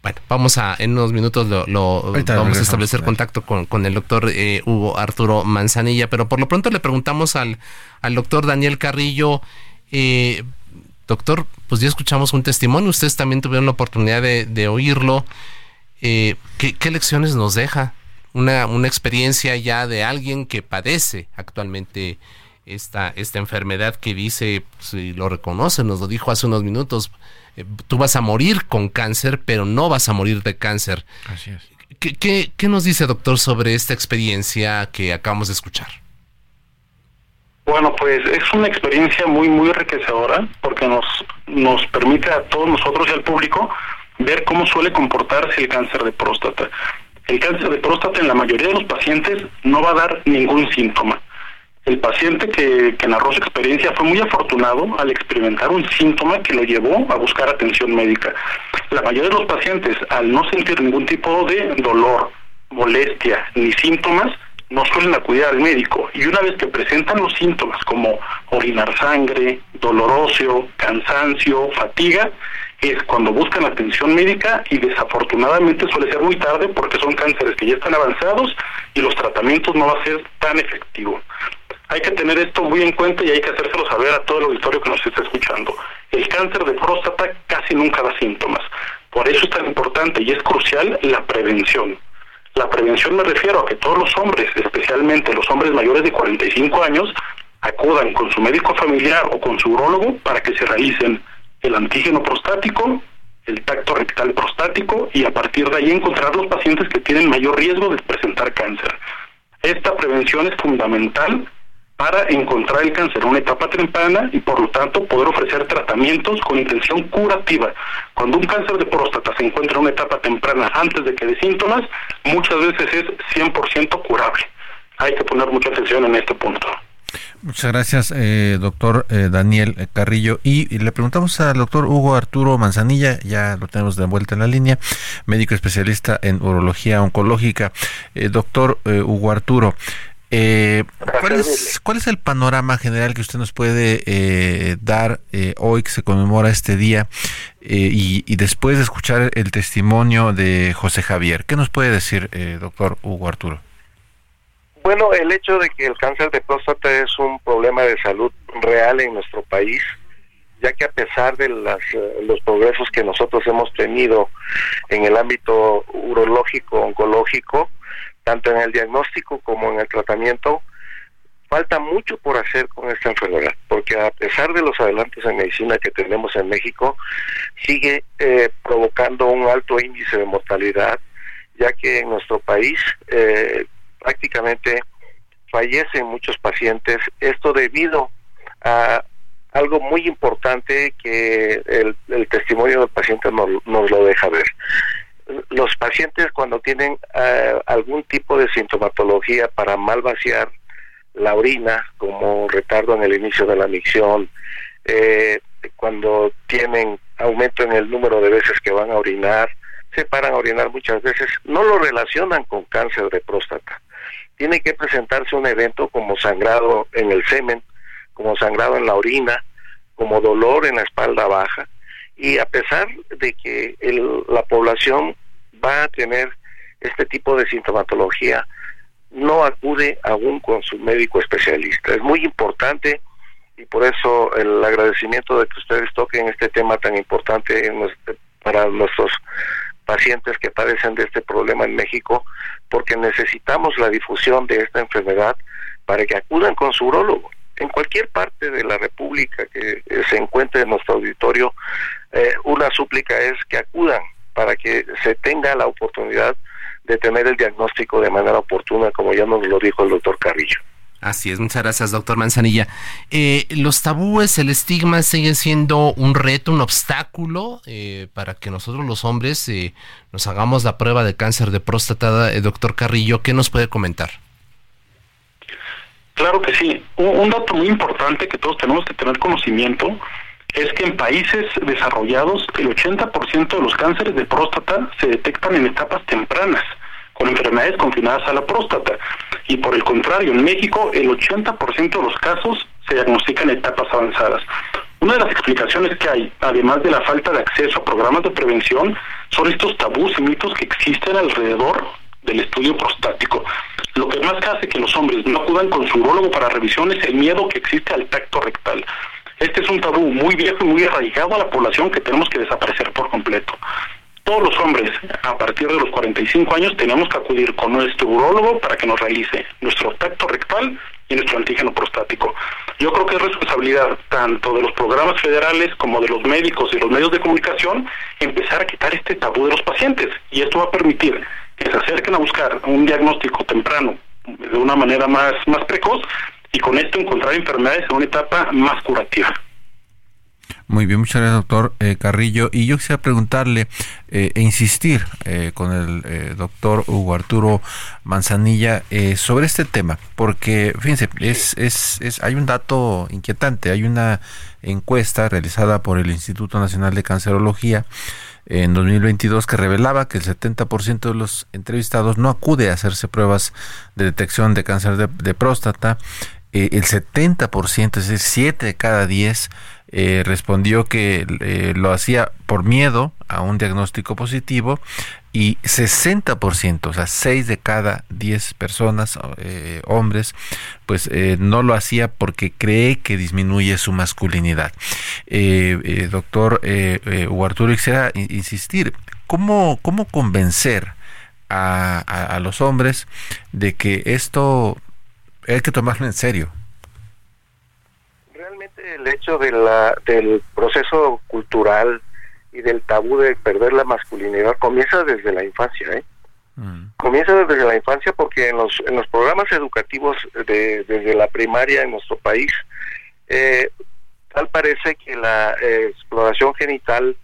Bueno, vamos a, en unos minutos lo, vamos a establecer contacto con, el doctor eh, Hugo Arturo Manzanilla, pero por lo pronto le preguntamos al, al doctor Daniel Carrillo, eh, doctor, pues ya escuchamos un testimonio, ustedes también tuvieron la oportunidad de, oírlo. Eh, ¿qué, lecciones nos deja? Una, una experiencia ya de alguien que padece actualmente esta, esta enfermedad que dice, si lo reconoce, nos lo dijo hace unos minutos, eh, tú vas a morir con cáncer, pero no vas a morir de cáncer. Así es. ¿Qué, qué, nos dice, doctor, sobre esta experiencia que acabamos de escuchar? Bueno, pues es una experiencia muy, muy enriquecedora porque nos, nos permite a todos nosotros y al público ver cómo suele comportarse el cáncer de próstata. El cáncer de próstata en la mayoría de los pacientes no va a dar ningún síntoma el paciente que, narró su experiencia fue muy afortunado al experimentar un síntoma que lo llevó a buscar atención médica. La mayoría de los pacientes, al no sentir ningún tipo de dolor, molestia ni síntomas, no suelen acudir al médico y una vez que presentan los síntomas como orinar sangre, dolor óseo, cansancio, fatiga, es cuando buscan atención médica y desafortunadamente suele ser muy tarde porque son cánceres que ya están avanzados y los tratamientos no va a ser tan efectivo. Hay que tener esto muy en cuenta y hay que hacérselo saber a todo el auditorio que nos está escuchando. El cáncer de próstata casi nunca da síntomas. Por eso es tan importante y es crucial la prevención. La prevención me refiero a que todos los hombres, especialmente los hombres mayores de 45 años, acudan con su médico familiar o con su urólogo para que se realicen el antígeno prostático, el tacto rectal prostático y a partir de ahí encontrar los pacientes que tienen mayor riesgo de presentar cáncer. Esta prevención es fundamental para encontrar el cáncer en una etapa temprana y por lo tanto poder ofrecer tratamientos con intención curativa. Cuando un cáncer de próstata se encuentra en una etapa temprana antes de que dé síntomas, muchas veces es 100% curable. Hay que poner mucha atención en este punto. Muchas gracias, eh, doctor eh, Daniel Carrillo. Y, le preguntamos al doctor Hugo Arturo Manzanilla, ya lo tenemos de vuelta en la línea, médico especialista en urología oncológica. Eh, doctor Hugo Arturo, eh, ¿cuál, es, ¿Cuál es el panorama general que usted nos puede eh, dar eh, hoy que se conmemora este día eh, y, después de escuchar el testimonio de José Javier? ¿Qué nos puede decir, doctor Hugo Arturo? Bueno, el hecho de que el cáncer de próstata es un problema de salud real en nuestro país, ya que a pesar de las, los progresos que nosotros hemos tenido en el ámbito urológico, oncológico, tanto en el diagnóstico como en el tratamiento, falta mucho por hacer con esta enfermedad, porque a pesar de los adelantos en medicina que tenemos en México, sigue eh, provocando un alto índice de mortalidad, ya que en nuestro país eh, prácticamente fallecen muchos pacientes, esto debido a algo muy importante que el, testimonio del paciente nos lo deja ver los pacientes cuando tienen eh, algún tipo de sintomatología para mal vaciar la orina, como retardo en el inicio de la micción, eh, cuando tienen aumento en el número de veces que van a orinar, se paran a orinar muchas veces, no lo relacionan con cáncer de próstata. Tiene que presentarse un evento como sangrado en el semen, como sangrado en la orina, como dolor en la espalda baja, y a pesar de que la población va a tener este tipo de sintomatología, no acude aún con su médico especialista. Es muy importante y por eso el agradecimiento de que ustedes toquen este tema tan importante para nuestros pacientes que padecen de este problema en México, porque necesitamos la difusión de esta enfermedad para que acudan con su urólogo en cualquier parte de la República que se encuentre en nuestro auditorio, eh, una súplica es que acudan para que se tenga la oportunidad de tener el diagnóstico de manera oportuna, como ya nos lo dijo el doctor Carrillo. Así es, muchas gracias, doctor Manzanilla. Eh, ¿Los tabúes, el estigma siguen siendo un reto, un obstáculo para que nosotros los hombres nos hagamos la prueba de cáncer de próstata? doctor Carrillo, ¿qué nos puede comentar? Claro que sí. Un, dato muy importante que todos tenemos que tener conocimiento es que en países desarrollados el 80% de los cánceres de próstata se detectan en etapas tempranas, con enfermedades confinadas a la próstata. Y por el contrario, en México el 80% de los casos se diagnostican en etapas avanzadas. Una de las explicaciones que hay, además de la falta de acceso a programas de prevención, son estos tabús y mitos que existen alrededor del estudio prostático. Lo que más hace que los hombres no acudan con su urologo para revisión es el miedo que existe al tacto rectal. Este es un tabú muy viejo y muy arraigado a la población que tenemos que desaparecer por completo. Todos los hombres a partir de los 45 años tenemos que acudir con nuestro urólogo para que nos realice nuestro tacto rectal y nuestro antígeno prostático. Yo creo que es responsabilidad tanto de los programas federales como de los médicos y los medios de comunicación empezar a quitar este tabú de los pacientes y esto va a permitir que se acerquen a buscar un diagnóstico temprano de una manera más, más precoz y con esto encontrar enfermedades en una etapa más curativa. Muy bien, muchas gracias, doctor eh, Carrillo. Y yo quisiera preguntarle eh, e insistir eh, con el doctor Hugo Arturo Manzanilla sobre este tema, porque fíjense, es, es, es, hay un dato inquietante, hay una encuesta realizada por el Instituto Nacional de Cancerología en 2022 que revelaba que el 70% de los entrevistados no acude a hacerse pruebas de detección de cáncer de, próstata. Eh, el 70%, es decir, 7 de cada 10, eh, respondió que eh, lo hacía por miedo a un diagnóstico positivo y 60%, o sea, 6 de cada 10 personas, hombres, pues no lo hacía porque cree que disminuye su masculinidad. doctor Arturo, quisiera insistir, ¿cómo, cómo convencer a los hombres de que esto hay que tomarlo en serio? el hecho de la, del proceso cultural y del tabú de perder la masculinidad comienza desde la infancia, ¿eh? Mm. Comienza desde la infancia porque en los, en los programas educativos de, desde la primaria en nuestro país, eh, tal parece que la eh, exploración genital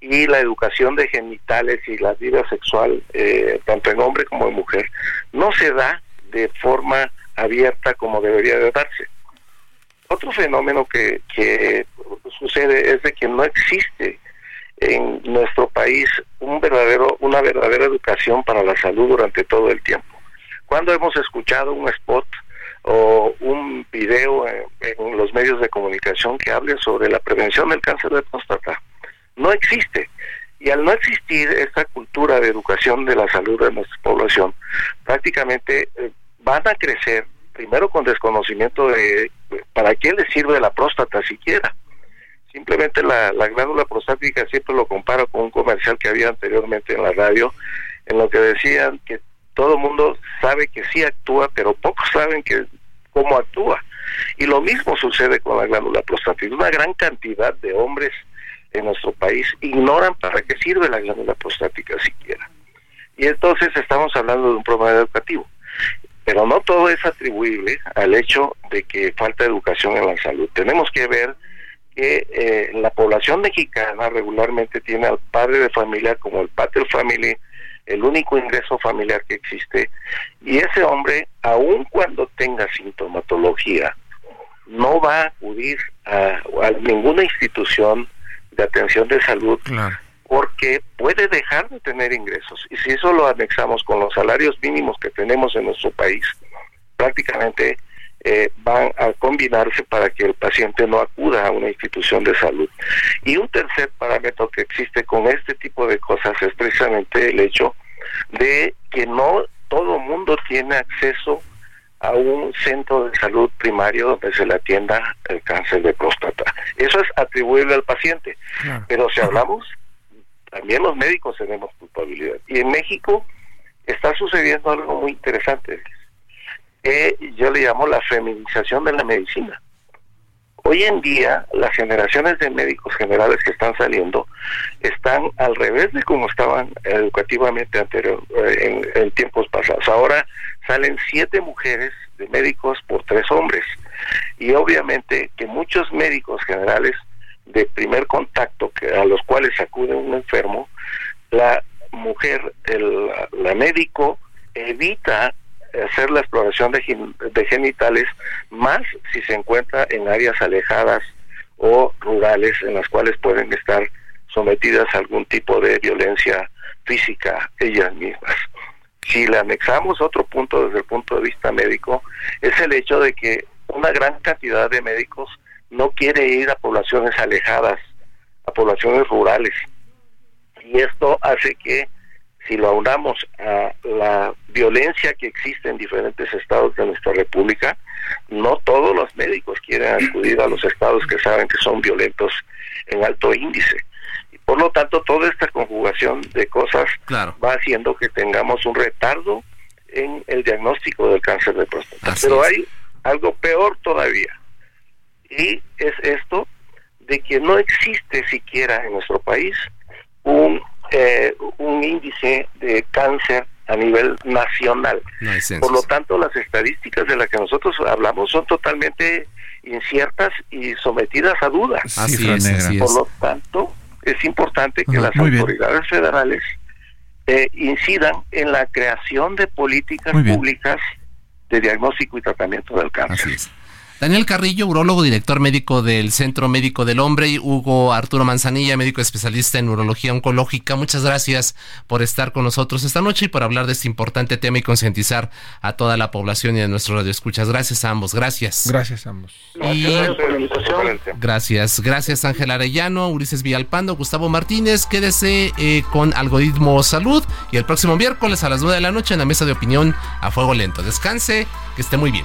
y la educación de genitales y la vida sexual, eh, tanto en hombre como en mujer, no se da de forma abierta como debería de darse. Otro fenómeno que, que sucede es de que no existe en nuestro país un verdadero, una verdadera educación para la salud durante todo el tiempo. Cuando hemos escuchado un spot o un video en, los medios de comunicación que hable sobre la prevención del cáncer de próstata, no existe. Y al no existir esta cultura de educación de la salud de nuestra población, prácticamente eh, van a crecer primero con desconocimiento de para qué le sirve la próstata siquiera. Simplemente la, glándula prostática siempre lo comparo con un comercial que había anteriormente en la radio, en lo que decían que todo mundo sabe que sí actúa, pero pocos saben que cómo actúa. Y lo mismo sucede con la glándula prostática. Una gran cantidad de hombres en nuestro país ignoran para qué sirve la glándula prostática siquiera. Y entonces estamos hablando de un problema educativo. Pero no todo es atribuible al hecho de que falta educación en la salud. Tenemos que ver que eh, la población mexicana regularmente tiene al padre de familia como el pater family, el único ingreso familiar que existe, y ese hombre, aun cuando tenga sintomatología, no va a acudir a, ninguna institución de atención de salud porque puede dejar de tener ingresos. Y si eso lo anexamos con los salarios mínimos que tenemos en nuestro país, prácticamente eh, van a combinarse para que el paciente no acuda a una institución de salud. Y un tercer parámetro que existe con este tipo de cosas es precisamente el hecho de que no todo mundo tiene acceso a un centro de salud primario donde se le atienda el cáncer de próstata. Eso es atribuible al paciente. Pero si hablamos también los médicos tenemos culpabilidad. Y en México está sucediendo algo muy interesante, que yo le llamo la feminización de la medicina. Hoy en día las generaciones de médicos generales que están saliendo están al revés de como estaban educativamente anterior, eh, en, en tiempos pasados. Ahora salen siete mujeres de médicos por tres hombres. Y obviamente que muchos médicos generales de primer contacto que, a los cuales acude un enfermo, la mujer, el, la médico, evita hacer la exploración de, de genitales más si se encuentra en áreas alejadas o rurales en las cuales pueden estar sometidas a algún tipo de violencia física ellas mismas. Si le anexamos otro punto desde el punto de vista médico, es el hecho de que una gran cantidad de médicos no quiere ir a poblaciones alejadas, a poblaciones rurales. Y esto hace que si lo aunamos a la violencia que existe en diferentes estados de nuestra república, no todos los médicos quieren acudir a los estados que saben que son violentos en alto índice. Y por lo tanto, toda esta conjugación de cosas va haciendo que tengamos un retardo en el diagnóstico del cáncer de próstata. Pero hay algo peor todavía. Y es esto de que no existe siquiera en nuestro país un eh, un índice de cáncer a nivel nacional. Por lo tanto, las estadísticas de las que nosotros hablamos son totalmente inciertas y sometidas a dudas. Así es, Por lo tanto, es importante que las autoridades federales eh, incidan en la creación de políticas públicas de diagnóstico y tratamiento del cáncer. Daniel Carrillo, urólogo, director médico del Centro Médico del Hombre, y Hugo Arturo Manzanilla, médico especialista en urología oncológica. Muchas gracias por estar con nosotros esta noche y por hablar de este importante tema y concientizar a toda la población y a nuestros radioescuchas. Gracias a ambos, gracias. Gracias a ambos. gracias, gracias Ángel Arellano, Ulises Villalpando, Gustavo Martínez. Quédese eh, con Algoritmo Salud y el próximo miércoles a las 9 de la noche en la mesa de opinión a fuego lento. Descanse, que esté muy bien.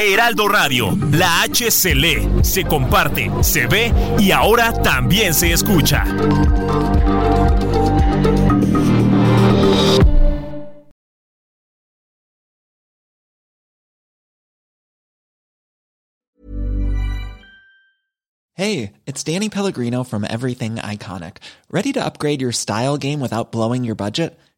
Heraldo Radio, la H se lee, se comparte, se ve y ahora también se escucha. Hey, it's Danny Pellegrino from Everything Iconic. Ready to upgrade your style game without blowing your budget?